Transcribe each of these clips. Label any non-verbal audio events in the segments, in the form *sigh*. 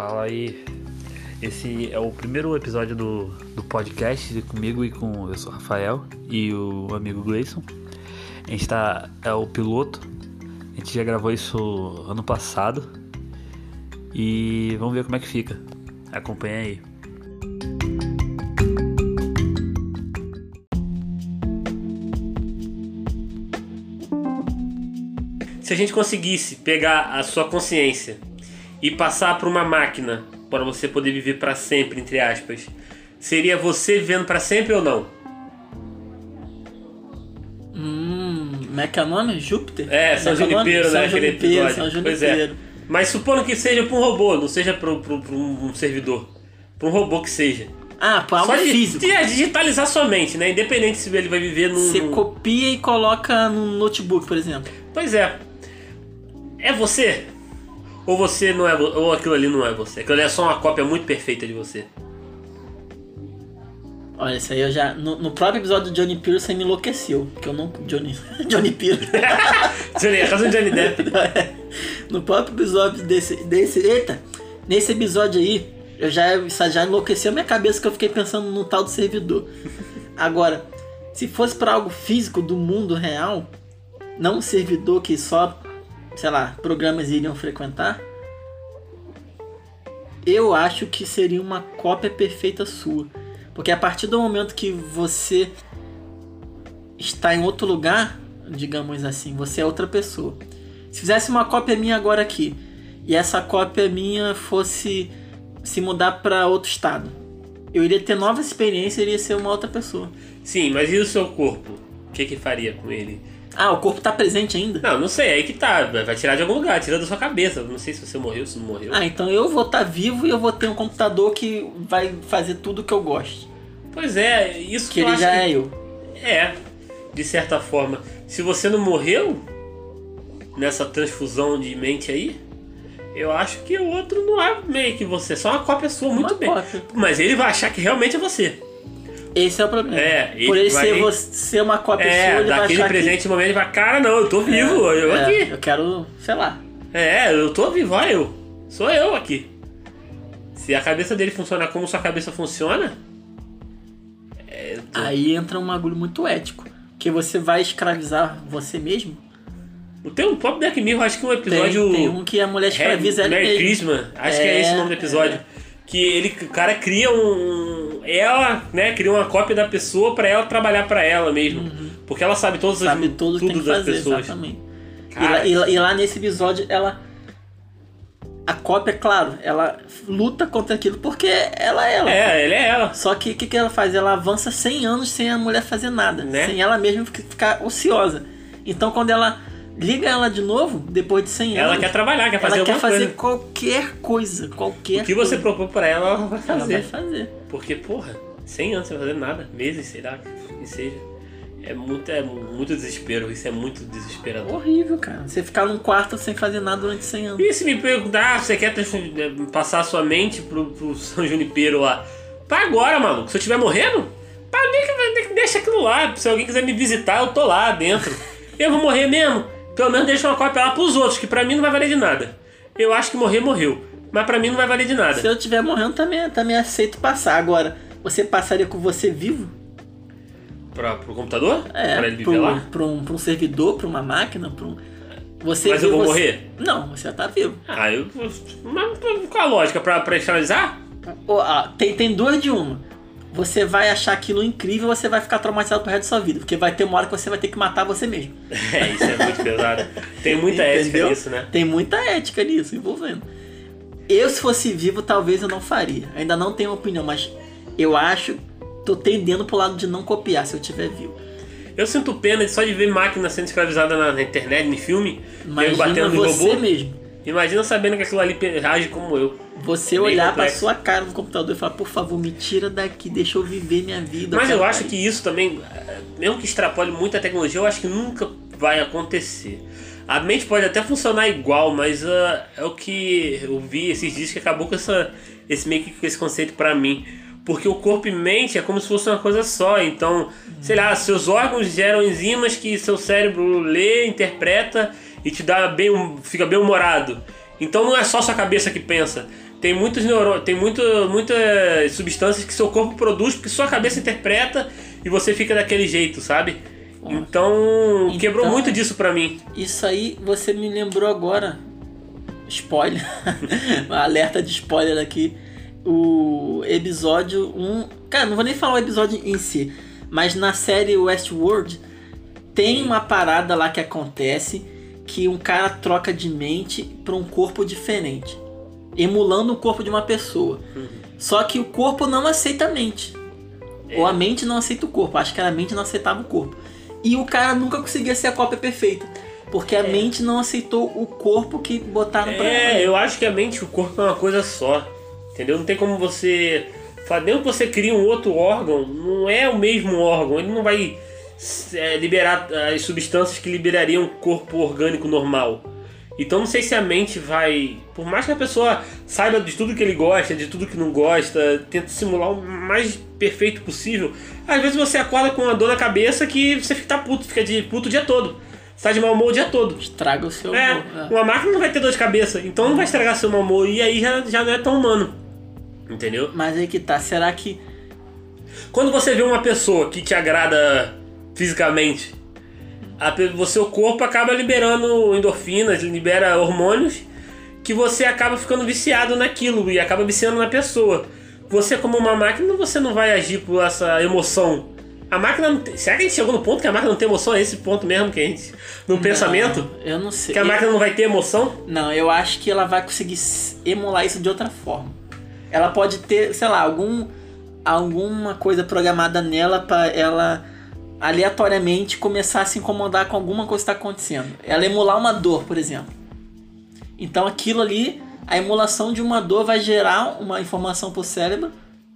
Fala aí. Esse é o primeiro episódio do, do podcast comigo e com. Eu sou o Rafael e o amigo Gleison. A gente tá. É o piloto. A gente já gravou isso ano passado. E vamos ver como é que fica. Acompanha aí. Se a gente conseguisse pegar a sua consciência e passar para uma máquina para você poder viver para sempre, entre aspas, seria você vivendo para sempre ou não? Hum, como é que é o nome? Júpiter? É, São é é? Junipero, né? São Aquele Junipero, episódio. São Pois é. Mas supondo que seja para um robô, não seja para um servidor. Para um robô que seja. Ah, pô, algo Só de, físico. de- digitalizar sua mente, né? Independente se ele vai viver num. Você copia e coloca num notebook, por exemplo. Pois é. É você? Ou você não é ou aquilo ali não é você? Aquilo ali é só uma cópia muito perfeita de você. Olha, isso aí eu já. No, no próprio episódio do Johnny Pierce você me enlouqueceu. Porque eu não. Johnny. *laughs* Johnny Pierce. *laughs* Johnny, é a casa do Johnny Depp. *laughs* no próprio episódio desse. desse eita! Nesse episódio aí, eu já, já enlouqueceu a minha cabeça que eu fiquei pensando no tal do servidor. Agora, se fosse para algo físico do mundo real, não um servidor que só, sei lá, programas iriam frequentar, eu acho que seria uma cópia perfeita sua. Porque a partir do momento que você está em outro lugar, digamos assim, você é outra pessoa. Se fizesse uma cópia minha agora aqui e essa cópia minha fosse se mudar para outro estado, eu iria ter nova experiência iria ser uma outra pessoa. Sim, mas e o seu corpo? O que que faria com ele? Ah, o corpo tá presente ainda? Não, não sei, aí que tá. Vai tirar de algum lugar, tira da sua cabeça. Não sei se você morreu, se não morreu. Ah, então eu vou estar vivo e eu vou ter um computador que vai fazer tudo que eu gosto. Pois é, isso que, Que eu ele já que- é eu. É, de certa forma. Se você não morreu nessa transfusão de mente aí, eu acho que o outro não é meio que você, só uma cópia sua, muito Uma bem. cópia. Mas ele vai achar que realmente é você. Esse é o problema. É, ele Por ele vai- ser, você, ser uma cópia sua, É, ele vai daquele achar presente momento ele vai, cara, não, eu tô que... vivo, eu é, aqui. Eu quero, sei lá. É, eu tô vivo, olha eu. Sou eu aqui. Se a cabeça dele funcionar como sua cabeça funciona, é, tô- Aí entra um bagulho muito ético. Que você vai escravizar você mesmo. Tem um próprio Black Mirror, acho que um Tem, episódio. tem um que a mulher escraviza ela Merry. Christmas, acho que é esse o nome do episódio. é. Que ele, o cara cria um. Ela, né, cria uma cópia da pessoa pra ela trabalhar pra ela mesmo. Porque ela sabe todas as Uhum. Sabe tudo que tem tudo que das fazer, pessoas. exatamente. E Cara, lá, e lá- e lá nesse episódio, ela. A cópia, claro, ela luta contra aquilo porque ela é ela. É, ele é ela. Só que o que, que ela faz? Ela avança 100 anos sem a mulher fazer nada. Né? Sem ela mesma ficar- ociosa. Então quando ela liga ela de novo, depois de 100 Ela anos. quer trabalhar, quer fazer ela quer fazer coisa. qualquer coisa. Qualquer O que você coisa. propôs pra ela, ela vai Ela fazer. vai fazer. Porque, porra, 100 anos sem fazer nada, meses, sei lá, que seja. É muito, é muito desespero, isso é muito desesperador. Horrível, cara. Você ficar num quarto sem fazer nada durante 100 anos. E se me perguntar, ah, você quer transform- passar a sua mente pro, pro São Junipero lá? Pra agora, maluco. Se eu estiver morrendo, que deixa aquilo lá. Se alguém quiser me visitar, eu tô lá dentro. Eu vou morrer mesmo. Pelo menos deixa uma cópia lá pros outros, que pra mim não vai valer de nada. Eu acho que morrer, morreu. Mas pra mim não vai valer de nada. Se eu estiver morrendo, também, também aceito passar. Agora, você passaria com você vivo? Pra, pro computador? É, pra ele viver pro- lá? pra um, pra um servidor, pra uma máquina, pra um. Você Mas eu viu vou você- morrer? Não, você tá vivo. Ah, eu. Mas qual a lógica? Pra, pra externalizar? Ó, ah, tem, tem duas de uma. Você vai achar aquilo incrível você vai ficar traumatizado pro resto da sua vida. Porque vai ter uma hora que você vai ter que matar você mesmo. *laughs* É, isso é muito pesado. Tem muita *laughs* ética Entendeu? nisso, né? Tem muita ética nisso envolvendo. Eu, se fosse vivo, talvez eu não faria. Ainda não tenho opinião, mas eu acho. Tô tendendo pro lado de não copiar se eu tiver vivo. Eu sinto pena de só de ver máquina sendo escravizada na, na internet, em filme, Imagina batendo no você robô. mesmo. Imagina sabendo que aquilo ali age como eu. Você Bem olhar pra complexo. sua cara no computador e falar, por favor, me tira daqui, deixa eu viver minha vida. Mas eu acho país." que isso também, eh, mesmo que extrapole muito a tecnologia, eu acho que nunca vai acontecer. A mente pode até funcionar igual, mas ah, é o que eu vi esses dias que acabou com essa, esse meio que esse conceito pra mim. Porque o corpo e mente é como se fosse uma coisa só. Então, sei lá, seus órgãos geram enzimas que seu cérebro lê, interpreta e te dá bem, fica bem humorado. Então não é só sua cabeça que pensa. tem muitos tem muito, muitas substâncias que seu corpo produz, porque sua cabeça interpreta e você fica daquele jeito, sabe? Então, quebrou Então- muito disso pra mim. Isso aí você me lembrou agora. Spoiler. *laughs* Alerta de spoiler aqui. O episódio 1. Cara, não vou nem falar o episódio em si. Mas na série Westworld tem uma parada lá que acontece que um cara troca de mente para um corpo diferente. Emulando o corpo de uma pessoa. Só que o corpo não aceita a mente. Ou a mente não aceita o corpo. Acho que era a mente não aceitava o corpo. E o cara nunca conseguia ser a cópia perfeita. Porque a mente não aceitou o corpo que botaram pra É, eu acho que a mente e o corpo é uma coisa só. Entendeu? Não tem como você. Mesmo que você cria um outro órgão, não é o mesmo órgão. Ele não vai é, liberar as substâncias que liberariam um corpo orgânico normal. Então não sei se a mente vai. Por mais que a pessoa saiba de tudo que ele gosta, de tudo que não gosta, tenta simular o mais perfeito possível. Às vezes você acorda com uma dor na cabeça que você fica puto, fica de puto o dia todo. Você tá de mau humor o dia todo. Estraga o seu É, humor. É. uma máquina não vai ter dor de cabeça, então não vai estragar seu mau humor e aí já, já não é tão humano. Entendeu? Mas aí que tá. Será que. Quando você vê uma pessoa que te agrada fisicamente, a o seu corpo acaba liberando endorfinas, libera hormônios que você acaba ficando viciado naquilo e acaba viciando na pessoa. Você como uma máquina, você não vai agir por essa emoção. A máquina não tem... Será que a gente chegou no ponto que a máquina não tem emoção? É esse ponto mesmo que a gente... No pensamento? Não, eu não sei. Que a máquina não vai ter emoção? Não, eu acho que ela vai conseguir emular isso de outra forma. Ela pode ter, sei lá, algum alguma coisa programada nela pra ela aleatoriamente começar a se incomodar com alguma coisa que está acontecendo. Ela emular uma dor, por exemplo. Então aquilo ali, a emulação de uma dor vai gerar uma informação pro cérebro,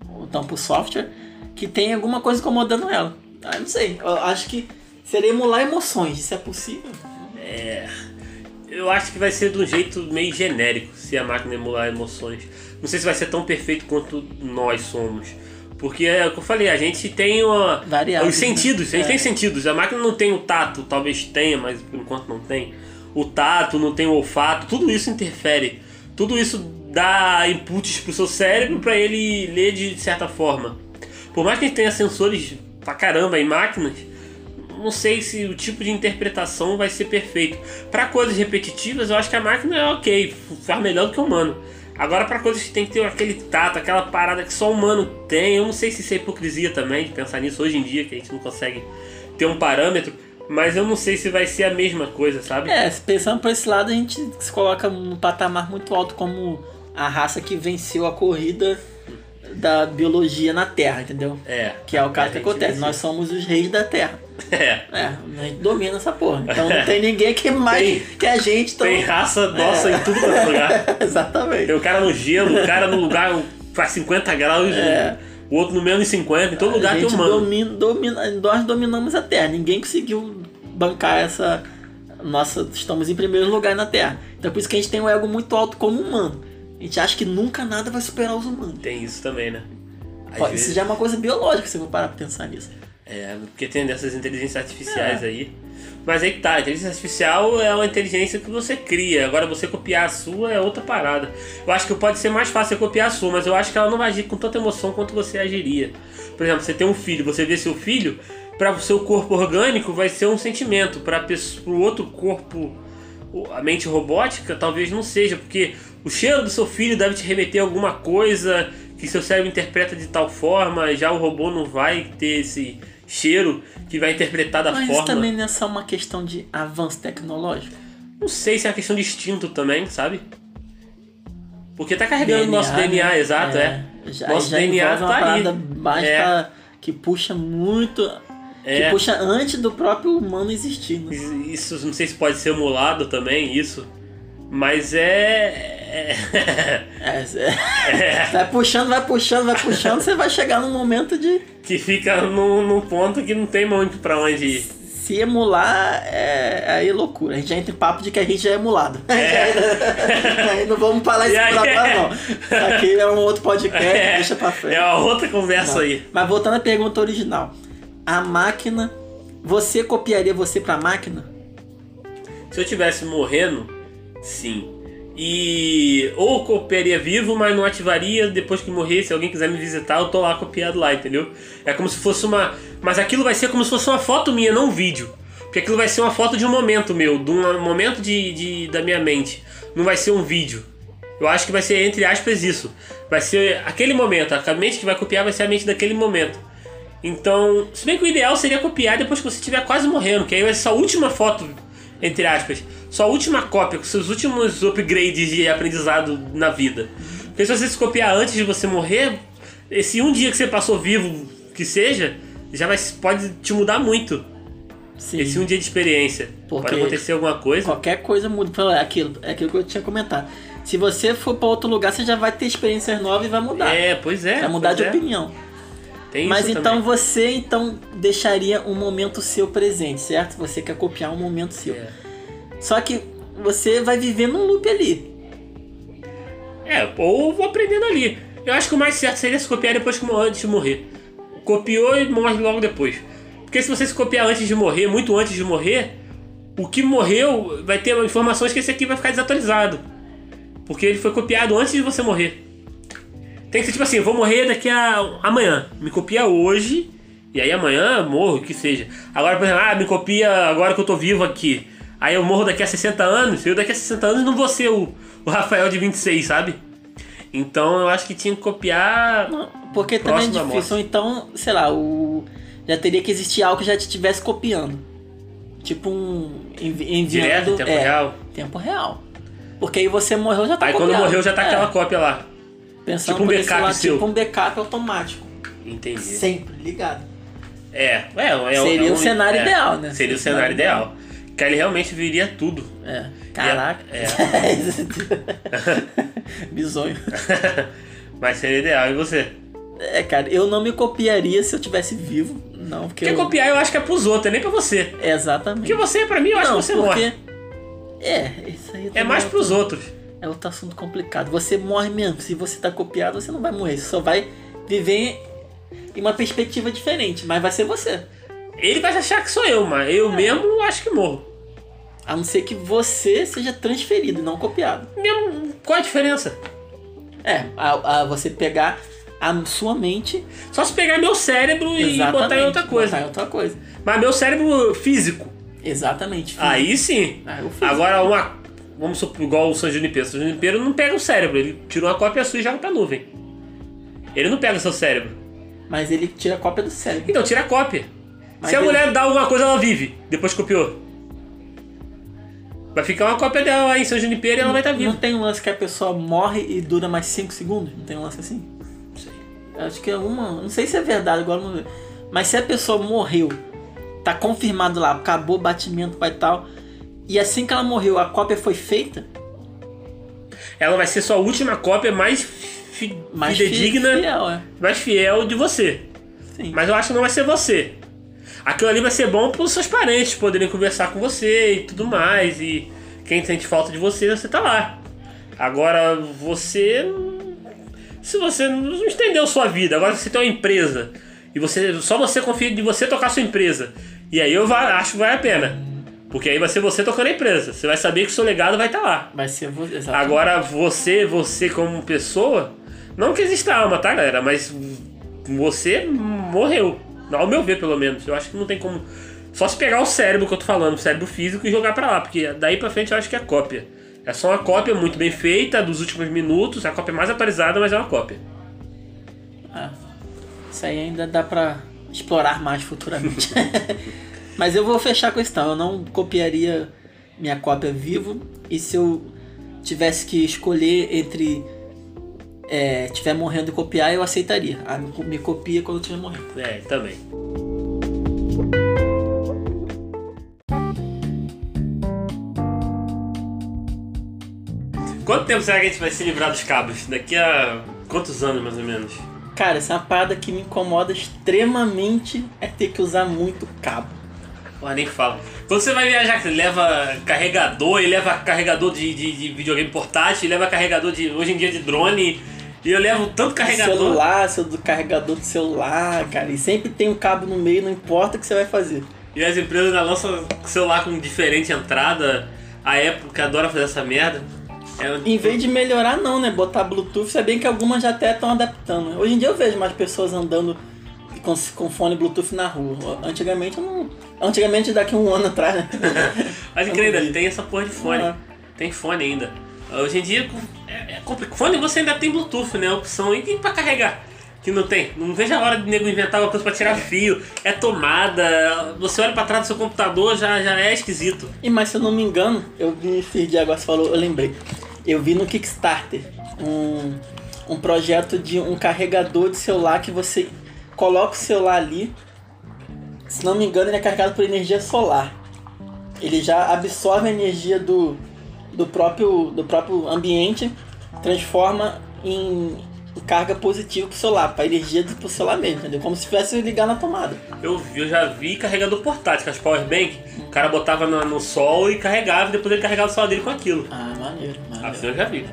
ou então pro software, que tem alguma coisa incomodando ela. Ah, não sei. Eu acho que seria emular emoções, isso é possível? Eu acho que vai ser de um jeito meio genérico se a máquina emular emoções. Não sei se vai ser tão perfeito quanto nós somos. Porque é o que eu falei, a gente tem uma, Variáveis, os sentidos, né? a gente É. tem sentidos. A máquina não tem o tato, talvez tenha, mas por enquanto não tem. O tato, não tem o olfato, tudo isso interfere. Tudo isso dá inputs pro seu cérebro para ele ler de certa forma. Por mais que a gente tenha sensores pra caramba em máquinas, não sei se o tipo de interpretação vai ser perfeito. Para coisas repetitivas, eu acho que a máquina é ok, faz melhor do que o humano. Agora, para coisas que tem que ter aquele tato, aquela parada que só humano tem, eu não sei se isso é hipocrisia também de pensar nisso hoje em dia, que a gente não consegue ter um parâmetro, mas eu não sei se vai ser a mesma coisa, sabe? É, pensando por esse lado, a gente se coloca num patamar muito alto como a raça que venceu a corrida da biologia na Terra, entendeu? É. Que é o caso que acontece. Nós somos os reis da Terra. *laughs* É. É, a gente domina essa porra. Então não tem *laughs* ninguém que mais Tem- que a gente. Então... Tem raça nossa em tudo quanto é lugar. *laughs* Exatamente. Tem o cara no gelo, o cara no lugar faz 50 graus, É. o outro no menos 50, em todo lugar a tem gente humano. domina, domina, nós dominamos a Terra. Ninguém conseguiu bancar essa. Nossa, estamos em primeiro lugar na Terra. Então por isso que a gente tem um ego muito alto como humano. A gente acha que nunca nada vai superar os humanos. Tem isso também, né? Às Ó, vezes- Isso já é uma coisa biológica, se eu parar pra pensar nisso. É, porque tem dessas inteligências artificiais É. aí. Mas aí que tá, a inteligência artificial é uma inteligência que você cria. Agora você copiar a sua é outra parada. Eu acho que pode ser mais fácil copiar a sua, mas eu acho que ela não vai agir com tanta emoção quanto você agiria. Por exemplo, você tem um filho, você vê seu filho, para o seu corpo orgânico vai ser um sentimento, para o outro corpo, a mente robótica, talvez não seja, porque o cheiro do seu filho deve te remeter a alguma coisa que seu cérebro interpreta de tal forma, já o robô não vai ter esse cheiro que vai interpretar da Mas forma. isso também não é só uma questão de avanço tecnológico. Não sei se é uma questão de instinto também, sabe? Porque tá carregando nosso DNA, né? exato, é. Já, nosso já DNA envolve uma tá aí. parada mais É. pra- que puxa muito. É. Que puxa antes do próprio humano existir. né? Isso não sei se pode ser emulado também, isso. Mas é. É- É, é. Vai puxando, vai puxando, vai puxando, você vai chegar num momento de que fica num, num ponto que não tem muito pra onde ir. se emular. É aí loucura. A gente já entra em papo de que a gente é emulado. *laughs* aí não vamos falar isso por agora, não. Isso aqui é um outro podcast, É, deixa pra frente. é uma outra conversa Não. aí. Mas voltando à pergunta original. A máquina. Você copiaria você pra máquina? Se eu tivesse morrendo, sim. E ou copiaria vivo, mas não ativaria depois que morrer. Se alguém quiser me visitar, eu tô lá copiado lá, entendeu? É como se fosse uma. Mas aquilo vai ser como se fosse uma foto minha, não um vídeo. Porque aquilo vai ser uma foto de um momento meu, de um momento de, de da minha mente. Não vai ser um vídeo. Eu acho que vai ser, entre aspas, isso. Vai ser aquele momento. A mente que vai copiar vai ser a mente daquele momento. Então, se bem que o ideal seria copiar depois que você estiver quase morrendo, que aí vai ser a última foto, entre aspas, sua última cópia, com seus últimos upgrades de aprendizado na vida. Porque se você se copiar antes de você morrer, esse um dia que você passou vivo, que seja, já vai, pode te mudar muito. Sim. Esse um dia de experiência. Porque pode acontecer alguma coisa. Qualquer coisa muda. É aquilo, é aquilo que eu tinha comentado. Se você for para outro lugar, você já vai ter experiências novas e vai mudar. É, pois é. vai mudar de é. opinião. Tem Mas isso então também. você então deixaria um momento seu presente, certo? Você quer copiar um momento seu. É. Só que você vai viver num loop ali. É, ou vou aprendendo ali. Eu acho que o mais certo seria se copiar depois que antes de morrer. Copiou e morre logo depois. Porque se você se copiar antes de morrer, muito antes de morrer, o que morreu vai ter informações que esse aqui vai ficar desatualizado. Porque ele foi copiado antes de você morrer. Tem que ser tipo assim, vou morrer daqui a amanhã. Me copia hoje, e aí amanhã morro, que seja. Agora, por exemplo, ah, me copia agora que eu tô vivo aqui. Aí eu morro daqui a 60 anos, eu daqui a 60 anos não vou ser o, o Rafael de 26, sabe? Então eu acho que tinha que copiar. Não, Porque também é difícil. Então, sei lá, o já teria que existir algo que já te estivesse copiando. Tipo um envi- enviando Direto, em tempo é, real. Tempo real. Porque aí você morreu já tá Aí quando copiado. morreu já tá É, aquela cópia lá. Pensando tipo um backup lado, seu. Tipo um backup automático. Entendi. Sempre ligado. É, é, é Seria é o cenário é, ideal, né? Seria o cenário ideal. Que aí ele realmente viria tudo. É. Caraca. É. *laughs* Bizonho. *laughs* Mas seria ideal. E você? É, cara, eu não me copiaria se eu tivesse vivo. Não, porque. Porque eu... copiar eu acho que é pros outros, é nem pra você. Exatamente. Porque você, pra mim, eu acho não, que você porque... morre. É, isso aí É mais outro- pros outros. É outro assunto complicado. Você morre mesmo. Se você tá copiado, você não vai morrer. Você só vai viver em uma perspectiva diferente. Mas vai ser você. Ele vai achar que sou eu, mas eu É. mesmo acho que morro. A não ser que você seja transferido, não copiado. Mesmo, qual a diferença? É, a, a você pegar a sua mente Só se pegar meu cérebro e botar em outra coisa. Botar em outra coisa. Mas meu cérebro físico. Exatamente. Aí sim. Ah. Agora, uma. Vamos supor, igual o San Junipero. O San Junipero não pega o cérebro, ele tira uma cópia sua e joga pra nuvem. Ele não pega o seu cérebro. Mas ele tira a cópia do cérebro. Então, tira a cópia. Mas Se a ele- mulher dá alguma coisa, ela vive. Depois copiou. Vai ficar uma cópia dela lá em São Junipero e ela vai estar Não viva. tem um lance que a pessoa morre e dura mais 5 segundos? Não tem um lance assim? Acho que é uma. Não sei se é verdade, agora não. Mas se a pessoa morreu, tá confirmado lá, acabou o batimento e tal. E assim que ela morreu, a cópia foi feita, Ela vai ser sua última cópia mais fi mais fidedigna, fiel, é. mais fiel de você. Sim. Mas eu acho que não vai ser você. Aquilo ali vai ser bom para os seus parentes poderem conversar com você e tudo mais. E quem sente falta de você, você tá lá. Agora, você. Se você não entendeu sua vida, agora você tem uma empresa. E você só você confia de você tocar sua empresa. E aí eu acho que vale a pena. Porque aí vai ser você tocando a empresa. Você vai saber que seu legado vai estar lá. Vai ser você. exatamente. Agora você, você como pessoa, não que exista alma, tá, galera? Mas você morreu. Ao meu ver, pelo menos. Eu acho que não tem como. Só se pegar o cérebro que eu tô falando, o cérebro físico, e jogar pra lá. Porque daí pra frente eu acho que é cópia. É só uma cópia muito bem feita dos últimos minutos. A cópia mais atualizada, mas é uma cópia. Ah, isso aí ainda dá pra explorar mais futuramente. *laughs* Mas eu vou fechar com questão. Eu não copiaria minha cópia vivo. E se eu tivesse que escolher entre é, tiver morrendo e copiar, eu aceitaria. Ah, me, me copia quando eu estiver morrendo. É, também. Quanto tempo será que a gente vai se livrar dos cabos? Daqui a quantos anos, mais ou menos? Cara, essa é parada que me incomoda extremamente é ter que usar muito cabo. Porra, nem fala. Quando você vai viajar, você leva carregador e leva carregador de, de, de videogame portátil, leva carregador de hoje em dia de drone, e eu levo tanto carregador. Celular, seu do carregador do celular, cara. E sempre tem um cabo no meio, não importa o que você vai fazer. E as empresas ainda lançam celular com diferente entrada. A Apple que adora fazer essa merda. É, Em vez de melhorar, não, né? Botar Bluetooth, se bem que algumas já até estão adaptando. Hoje em dia eu vejo mais pessoas andando com, com fone Bluetooth na rua. Antigamente eu não. Antigamente daqui a um ano atrás, né? *laughs* Mas incrível, tem essa porra de fone. Ah. Tem fone ainda. Hoje em dia, é, complicado. Fone você ainda tem Bluetooth, né? A opção. E tem pra carregar. Que não tem. Não vejo a hora de nego inventar uma coisa pra tirar fio. É tomada. Você olha pra trás do seu computador, já, já é esquisito. E mas se eu não me engano, eu vi esses dias agora você falou, eu lembrei. Eu vi no Kickstarter um, um projeto de um carregador de celular que você coloca o celular ali. Se não me engano, ele é carregado por energia solar. Ele já absorve a energia do, do, próprio, do próprio ambiente, transforma em carga positiva pro celular, pra energia do pro celular mesmo, entendeu? Como se tivesse ligar na tomada. Eu, vi- eu já vi carregador portátil, com as powerbank. O cara botava no, no sol e carregava, e depois ele carregava o celular dele com aquilo. Ah, maneiro, maneiro. Assim eu já vi.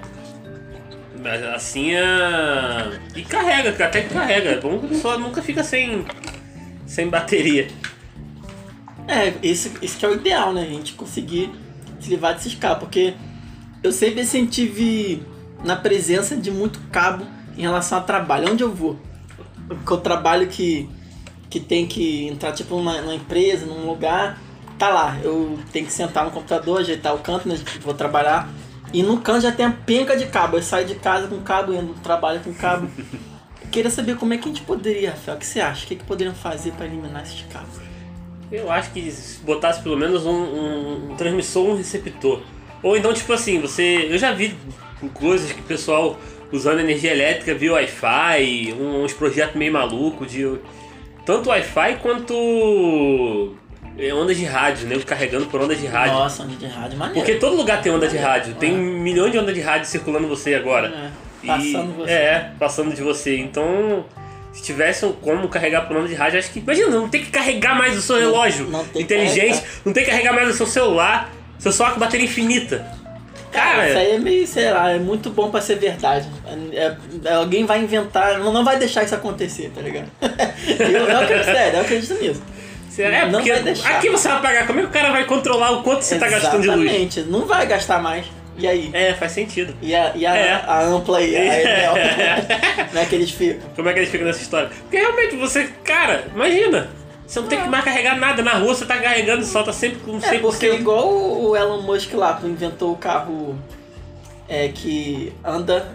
Mas assim é. E carrega, que até que carrega. É bom que a pessoa nunca fica sem. sem bateria. É, isso, isso que é o ideal, né? A gente conseguir se livrar desses cabos. Porque eu sempre tive na presença de muito cabo em relação ao trabalho. Onde eu vou? Porque eu trabalho que, que tem que entrar tipo numa, numa empresa, num lugar, tá lá. Eu tenho que sentar no computador, ajeitar o canto, né? Vou trabalhar. E no canto já tem a penca de cabo. Eu saio de casa com cabo, indo no trabalho com cabo. *laughs* Queria saber como é que a gente poderia, Rafael, o que você acha? O que, que poderiam fazer para eliminar esses cabos? Eu acho que se botasse pelo menos um, um, um transmissor ou um receptor. Ou então, tipo assim, você. Eu já vi coisas que o pessoal usando energia elétrica via Wi-Fi, um- uns projetos meio malucos de. Tanto Wi-Fi quanto. eh, Ondas de rádio, né? Carregando por ondas de rádio. Nossa, onda de rádio maneiro. Porque todo lugar tem onda de rádio. Tem É. milhões de ondas de rádio circulando você agora. É, passando E- você. É, passando de você. Então, se tivesse como carregar por onda de rádio, acho que. Imagina, não tem que carregar mais o seu Não- relógio não que inteligente, não tem que carregar mais o seu celular, seu celular com bateria infinita. Cara, isso aí é meio, sei lá, é muito bom pra ser verdade. É- é- alguém vai inventar, não, não vai deixar isso acontecer, tá ligado? *laughs* eu, eu acredito, sério, eu acredito nisso. é não porque vai deixar. aqui você vai pagar. Como é que o cara vai controlar o quanto você tá gastando de luz? Exatamente, não vai gastar mais. E aí? É, faz sentido. E a, e a, É. a ampla aí, a Enel? *laughs* Como é que eles ficam? Como é que eles ficam nessa história? Porque realmente você, cara, imagina. Você não tem que mais carregar nada na rua, você tá carregando só, tá sempre com 100%. É, porque igual o Elon Musk lá, que inventou o carro é, que anda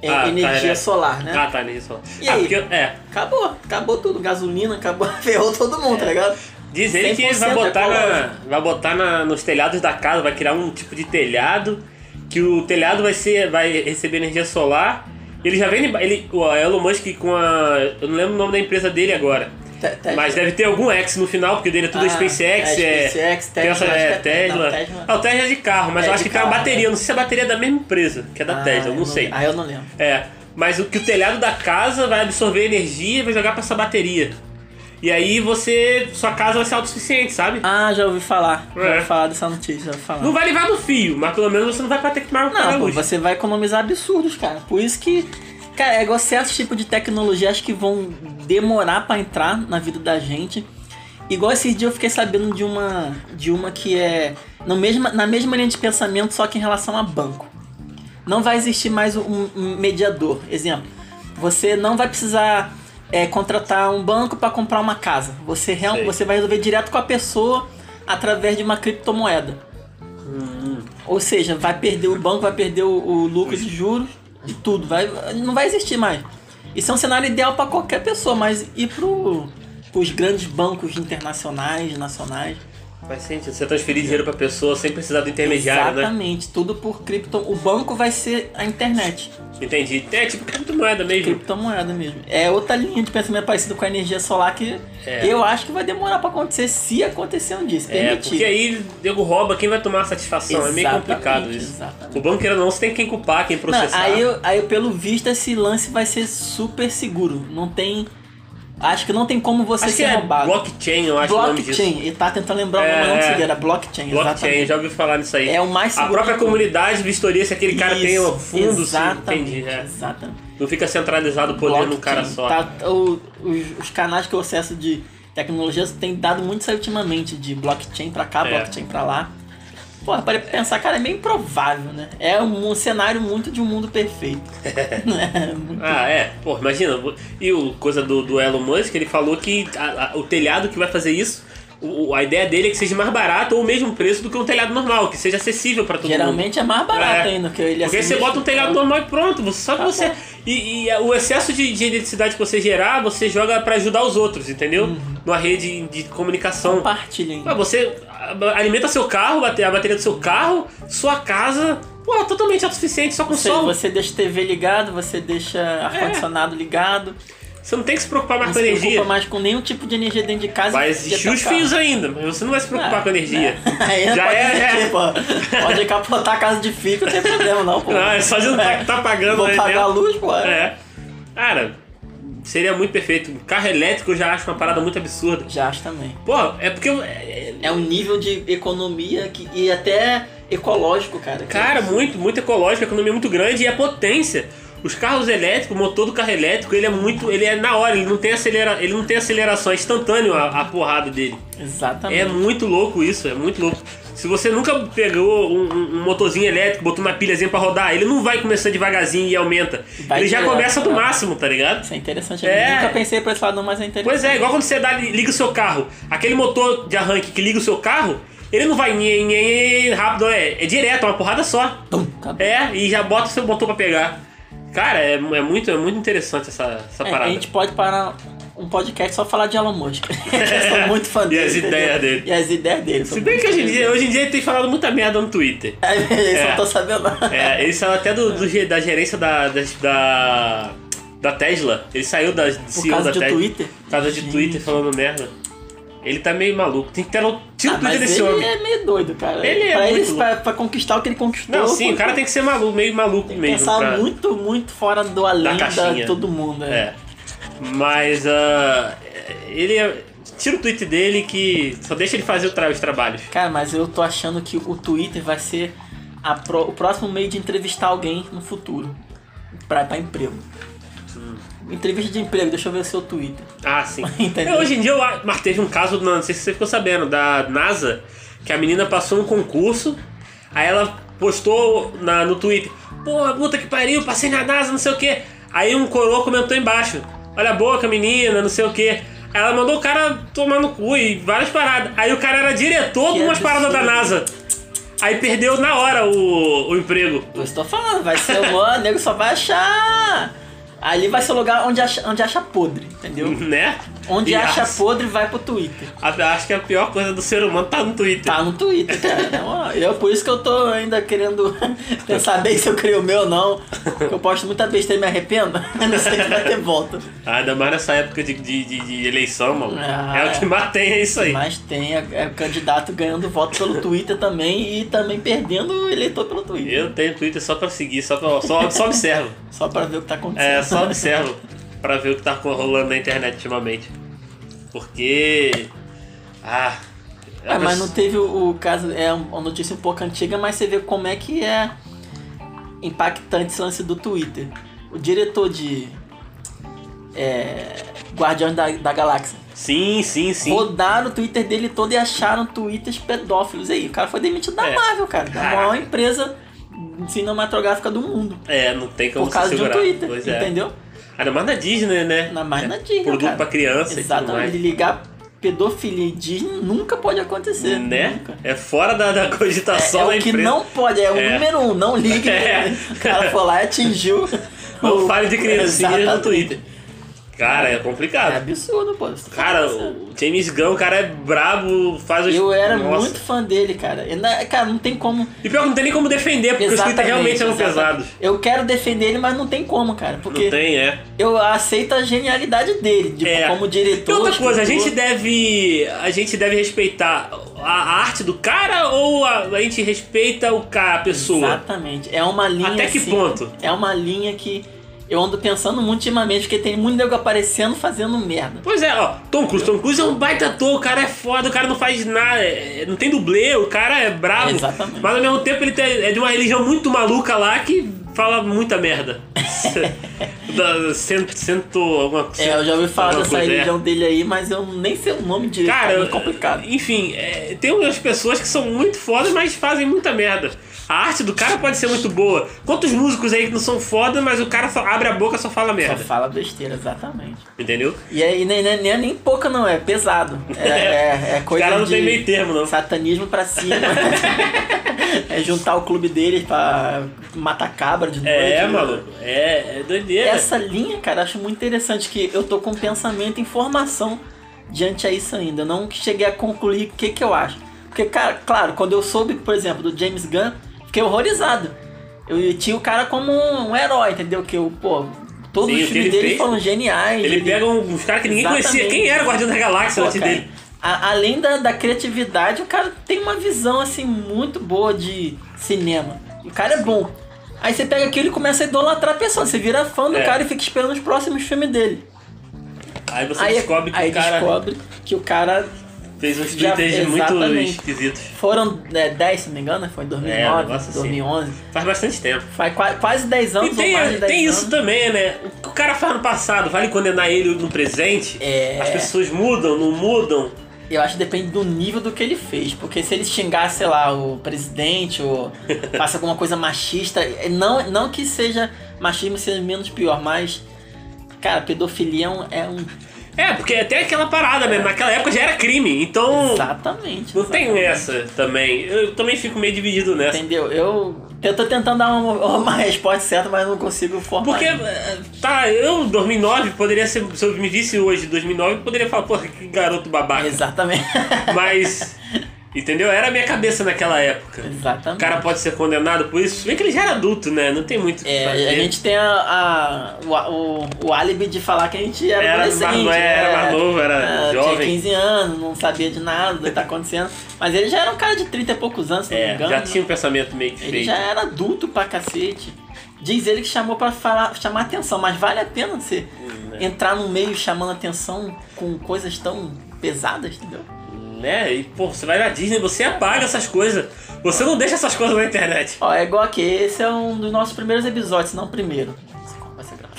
em Ah, tá, energia é. solar, né? Ah, tá, energia solar. E ah, aí? porque, é, Acabou, acabou tudo, gasolina, acabou, *laughs* ferrou todo mundo, tá ligado? Diz ele que 100% vai botar, na, ecológico. vai botar na- nos telhados da casa, vai criar um tipo de telhado, que o telhado vai ser vai receber energia solar. Ele já vem, ele, o Elon Musk com a, eu não lembro o nome da empresa dele agora, Tesla. mas deve ter algum X no final, porque dele é tudo Ah, SpaceX, é, é, SpaceX, tem essa- Tesla, é, é- Tesla. não, Tesla- Ah, o Tesla é de carro, mas É eu acho que tem uma carro. bateria, não sei se a bateria é da mesma empresa, que é da Ah, Tesla, eu não sei. Ah, eu não lembro. É, mas o que o telhado da casa vai absorver energia e vai jogar pra essa bateria. E aí você. Sua casa vai ser autossuficiente, sabe? Ah, já ouvi falar. Já É. ouvi falar dessa notícia, já ouvi falar. Não vai levar no fio, mas pelo menos você não vai ter que pagar Não, pô, você vai economizar absurdos, cara. Por isso que, cara, é igual certos tipos de tecnologia acho que vão demorar pra entrar na vida da gente. Igual esses dias eu fiquei sabendo de uma, de uma que é no mesma, na mesma linha de pensamento, só que em relação a banco. Não vai existir mais um, um mediador. Exemplo, você não vai precisar é, contratar um banco para comprar uma casa. Você, real, você vai resolver direto com a pessoa através de uma criptomoeda. Ou seja, vai perder o *laughs* banco, vai perder o, o lucro de juros, de tudo. Vai, não vai existir mais. Isso é um cenário ideal para qualquer pessoa, mas e para os grandes bancos internacionais, nacionais? Faz sentido. Você transferir dinheiro pra pessoa sem precisar do intermediário, né? Exatamente, tudo por cripto. O banco vai ser a internet, Entendi. É tipo criptomoeda mesmo. criptomoeda mesmo. É outra linha de pensamento parecida com a energia solar que É. eu acho que vai demorar para acontecer, se acontecer um dia, se É, permitir. porque aí nego rouba, quem vai tomar a satisfação? é meio Exatamente, complicado isso. exatamente. O banco queira não, você tem quem culpar, quem Não, processar. aí, eu- aí, pelo visto, esse lance vai ser super seguro. Não tem. Acho que não tem como você acho que ser é roubado. blockchain, eu acho o nome disso. blockchain. Ele tá tentando lembrar É, o nome, não é. consegui, era blockchain. Blockchain, exatamente. já ouvi falar nisso aí. É o mais A seguro própria de tudo. comunidade vistoria se aquele cara tem Isso, o fundo, Exatamente. entendi. é. exatamente. Não fica centralizado o poder num cara Blockchain. só. Tá, o- os, os canais que eu acesso de tecnologia têm dado muito isso ultimamente, de blockchain pra cá, É. blockchain pra lá. Porra, para pensar, cara, é meio improvável, né? É um, um cenário muito de um mundo perfeito. *laughs* *laughs* né? Muito- Ah, é. Pô, imagina. E o coisa do, do Elon Musk, ele falou que a- a- o telhado que vai fazer isso, o- a ideia dele é que seja mais barato ou o mesmo preço do que um telhado normal, que seja acessível pra todo mundo. Geralmente é mais barato É. ainda, porque ele Porque aí você bota um telhado normal e pronto. Você, só que Tá você. E, e o excesso de, de eletricidade que você gerar, você joga pra ajudar os outros, entendeu? Uhum. Numa rede de comunicação. Compartilha ainda. Ah, você alimenta seu carro, a bateria do seu carro, sua casa. Pô, totalmente autossuficiente, só com Você, sol. você deixa TV ligado, você deixa ar-condicionado ligado. Você não tem que se preocupar mais Não com se energia. preocupa mais com nenhum tipo de energia dentro de casa. Vai existir os fios ainda, mas você não vai se preocupar Ah, com a energia. *laughs* Aí Já pode é, existir, é. pô. Pode capotar a casa de fio, não tem problema não, pô. Não, é só de não tá, tá pagando Vou aí pagar a mesmo. luz, pô. É. Cara, seria muito perfeito. Carro elétrico eu já acho uma parada muito absurda. Já acho também. Pô, é porque. eu- é- É um nível de economia que, e até ecológico, cara. Cara, muito, muito ecológico, a economia é muito grande e a potência. Os carros elétricos, o motor do carro elétrico, ele é muito. Ele é na hora, ele não tem, acelera, ele não tem aceleração, é instantâneo a, a porrada dele. Exatamente. É muito louco isso, é muito louco. Se você nunca pegou um, um- um motorzinho elétrico, botou uma pilhazinha pra rodar, ele não vai começando devagarzinho e aumenta. Vai ele já começa do né? máximo, tá ligado? Isso é interessante. É. Eu nunca pensei por esse lado, não, mas é interessante. Pois é, igual quando você dá, liga o seu carro. Aquele motor de arranque que liga o seu carro, ele não vai nhe, nhe, rápido, é, é direto, é uma porrada só. Tum. É, e já bota o seu motor pra pegar. Cara, é, é muito, é muito interessante essa, essa É, a parada. gente pode parar um podcast só falar de Elon Musk. *laughs* Eu sou muito fã *laughs* E dele. as entendeu? ideias dele. E as ideias dele. Se bem que hoje em, dia, hoje em dia ele tem falado muita merda no Twitter. É, isso É. eu não tô sabendo. É, ele saiu até do, do ge- da gerência da, da, da, da Tesla. Ele saiu da do Por CEO causa da de Tesla. Twitter. Por causa de Gente. Twitter falando merda. Ele tá meio maluco. Tem que ter um tiro Ah, mas desse ele homem. é meio doido, cara. Ele é pra, muito ele, pra, pra conquistar o que ele conquistou. Não, sim, o cara tem que ser maluco, meio maluco tem que mesmo. pensar pra- muito, muito fora do além da, caixinha. todo mundo. É. É. Mas ah, ele é. Tira o tweet dele que só deixa ele fazer o tra- os trabalhos. Cara, mas eu tô achando que o Twitter vai ser o próximo meio de entrevistar alguém no futuro. Pra, pra emprego. Entrevista de emprego, deixa eu ver o seu Twitter. Ah, sim. *laughs* É, hoje em dia, eu, mas teve um caso, não sei se você ficou sabendo, da NASA, que a menina passou no concurso, aí ela postou na, no Twitter, pô, puta que pariu, passei na NASA, não sei o quê. Aí um coroa comentou embaixo, olha a boca, menina, não sei o quê. Aí ela mandou o cara tomar no cu e várias paradas. Aí o cara era diretor Que de umas paradas da. NASA. Aí perdeu na hora o, o emprego. Eu estou falando, vai ser o mano, o nego só vai achar. Ali vai ser o lugar onde acha, onde acha podre, entendeu? *laughs* Né? Onde E acha acho- podre vai pro Twitter. Acho que a pior coisa do ser humano tá no Twitter. Tá no Twitter, cara. Então, ó, eu, por isso que eu tô ainda querendo *laughs* pensar bem se eu criei o meu ou não. Eu posto muita besteira e me arrependo. *laughs* não sei se vai ter volta. Ah, ainda mais nessa época de, de, de- de eleição, mano. Ah, é o que é. mais tem, é isso aí. Mas tem é, é o candidato ganhando voto pelo Twitter também e também perdendo eleitor pelo Twitter. Eu tenho Twitter só pra seguir, só, pra, só, só observo. Só pra ver o que tá acontecendo. É, só observo pra ver o que tá rolando na internet ultimamente. Porque. Ah. É, mas não teve o, o caso, é uma notícia um pouco antiga, mas você vê como é que é impactante esse lance do Twitter. O diretor de é, Guardiões da, da Galáxia Sim, sim, sim. rodaram o Twitter dele todo e acharam tweets pedófilos. E aí, o cara foi demitido da É. Marvel, cara, da maior empresa cinematográfica do mundo. É, não tem como Por causa se de um segurar. Twitter, pois é. entendeu? Ainda mais na Disney, né? Na mais É na Disney, Produto cara. pra criança Exatamente. Ligar pedofilia e Disney nunca pode acontecer. Né? Nunca. É fora da, da É, cogitação é da o que não pode, é o É. número um, não ligue. *laughs* É. O cara foi lá e atingiu. Não o- fale de *laughs* criancinhas no. Twitter. Cara, é É complicado. absurdo, pô. Tá Cara, o James Gunn, o cara é brabo, faz os. Eu era Nossa. muito fã dele, cara. Eu cara, não tem como. E pior que não tem nem como defender, porque os Twitter realmente eram exatamente. pesados. Eu quero defender ele, mas não tem como, cara. Porque Não tem, é. eu aceito a genialidade dele, tipo, É. como E diretor. outra coisa, a escritor. gente deve. A gente deve respeitar a a arte do cara ou a, a gente respeita o cara, a pessoa? Exatamente. É uma linha. Até que assim, ponto? É uma linha que eu ando pensando muito ultimamente, porque tem muito nego aparecendo fazendo merda. Pois é, ó, Tom Cruise. Tom Cruise é um baita ator, o cara é foda, o cara não faz nada, é- não tem dublê, o cara é brabo. Exatamente. Mas ao mesmo tempo ele tem- é de uma religião muito maluca lá que fala muita merda. *laughs* da cento, cento alguma É, eu já ouvi falar dessa coisa, é. religião dele aí, mas eu nem sei o nome direito. Cara, é muito complicado. enfim, é, tem umas pessoas que são muito fodas, mas fazem muita merda. A arte do cara pode ser muito boa. Quantos músicos aí que não são foda, mas o cara só abre a boca e só fala Só merda. fala besteira, exatamente. Entendeu? E aí nem, nem, nem, nem pouca não, é pesado. É, *laughs* é, é coisa caras não de tem meio termo, não. satanismo pra cima. *laughs* *laughs* é juntar o clube deles pra matar cabra de noite. É, né? maluco. É, é doideira. Essa linha, cara, acho muito interessante que eu tô com pensamento e informação diante a isso ainda. Eu não cheguei a concluir o que, que eu acho. Porque, cara, claro, quando eu soube, por exemplo, do James Gunn, fiquei horrorizado. Eu tinha o cara como um, um herói, entendeu? Que eu, pô, todos Sim, os filmes ele dele fez, foram geniais. Ele pega um- uns caras que ninguém conhecia. Exatamente. Quem era o Guardião da Galáxia Pô, antes cara, dele? A- além da, da criatividade, o cara tem uma visão assim muito boa de cinema. O cara é bom. Aí você pega aquilo e começa a idolatrar a pessoa. Você vira fã do É. cara e fica esperando os próximos filmes dele. Aí você aí descobre que aí o cara descobre que o cara fez uns twitters muito esquisitos. foram é, 10, se não me engano, foi em É, um 2009, negócio assim. 2011. Faz bastante tempo. Faz qua- quase 10 anos E tem, ou de 10 tem anos. isso também, né? O que o cara faz no passado, vale condenar ele no presente? É. As pessoas mudam, não mudam? Eu acho que depende do nível do que ele fez. Porque se ele xingar, sei lá, o presidente ou *laughs* faça alguma coisa machista, é, não, não que seja machismo seja menos pior, mas. Cara, pedofilia é um. é um- É, porque até aquela parada, né? Naquela época já era crime, então exatamente. não tem exatamente. essa também. Eu também fico meio dividido nessa. Entendeu? Eu, eu tô tentando dar uma, *laughs* uma resposta certa, mas não consigo formar. Porque, ainda. eh, tá, eu, 2009, poderia ser. Se eu me visse hoje, 2009, eu poderia falar, porra, que garoto babaca. Exatamente. Mas. *laughs* Entendeu? Era a minha cabeça naquela época. O Exatamente. cara pode ser condenado por isso. Se bem que ele já era adulto, né? Não tem muito o que É, fazer. a gente tem a, a- o, o, o álibi de falar que a gente era, Era adolescente. era né? mais novo, era É, Tinha jovem. 15 anos, não sabia de nada do que tá acontecendo. Mas ele já era um cara de 30 e poucos anos, se não me É, engano. já né? tinha um pensamento meio que Ele feito. já era adulto pra cacete. Diz ele que chamou pra falar, chamar atenção, mas vale a pena você Hum, entrar no meio chamando atenção com coisas tão pesadas, entendeu? Né? E, pô, você vai na Disney, você apaga essas coisas. Você não deixa essas coisas na internet. Ó, é igual aqui, esse é um dos nossos primeiros episódios, se não o primeiro. Não sei qual vai ser gravado.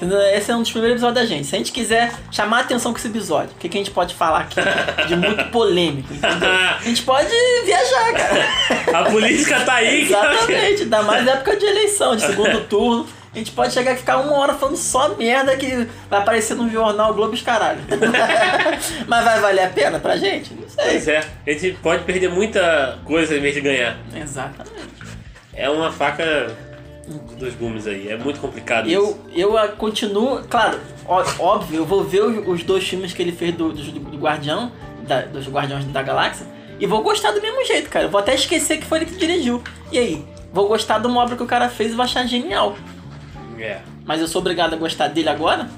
*laughs* Esse é um dos primeiros episódios da gente. Se a gente quiser chamar a atenção com esse episódio, o que, que a gente pode falar aqui de muito *laughs* polêmico, entendeu? A gente pode viajar, cara. A política tá aí. *laughs* Exatamente, ainda mais na época de eleição, de segundo turno. A gente pode chegar e ficar uma hora falando só merda que vai aparecer no jornal Globo os caralho. *laughs* Mas vai valer a pena pra gente? Não sei. Pois é, a gente pode perder muita coisa em vez de ganhar. Exatamente. É uma faca de dois gumes aí, é muito complicado Eu, isso. eu ah, continuo, claro, ó- óbvio, eu vou ver os, os dois filmes que ele fez do, do, do Guardião, da- dos Guardiões da Galáxia, e vou gostar do mesmo jeito, cara. Eu vou até esquecer que foi ele que dirigiu. E aí? Vou gostar de uma obra que o cara fez e vou achar genial. É. Mas eu sou obrigado a gostar dele agora?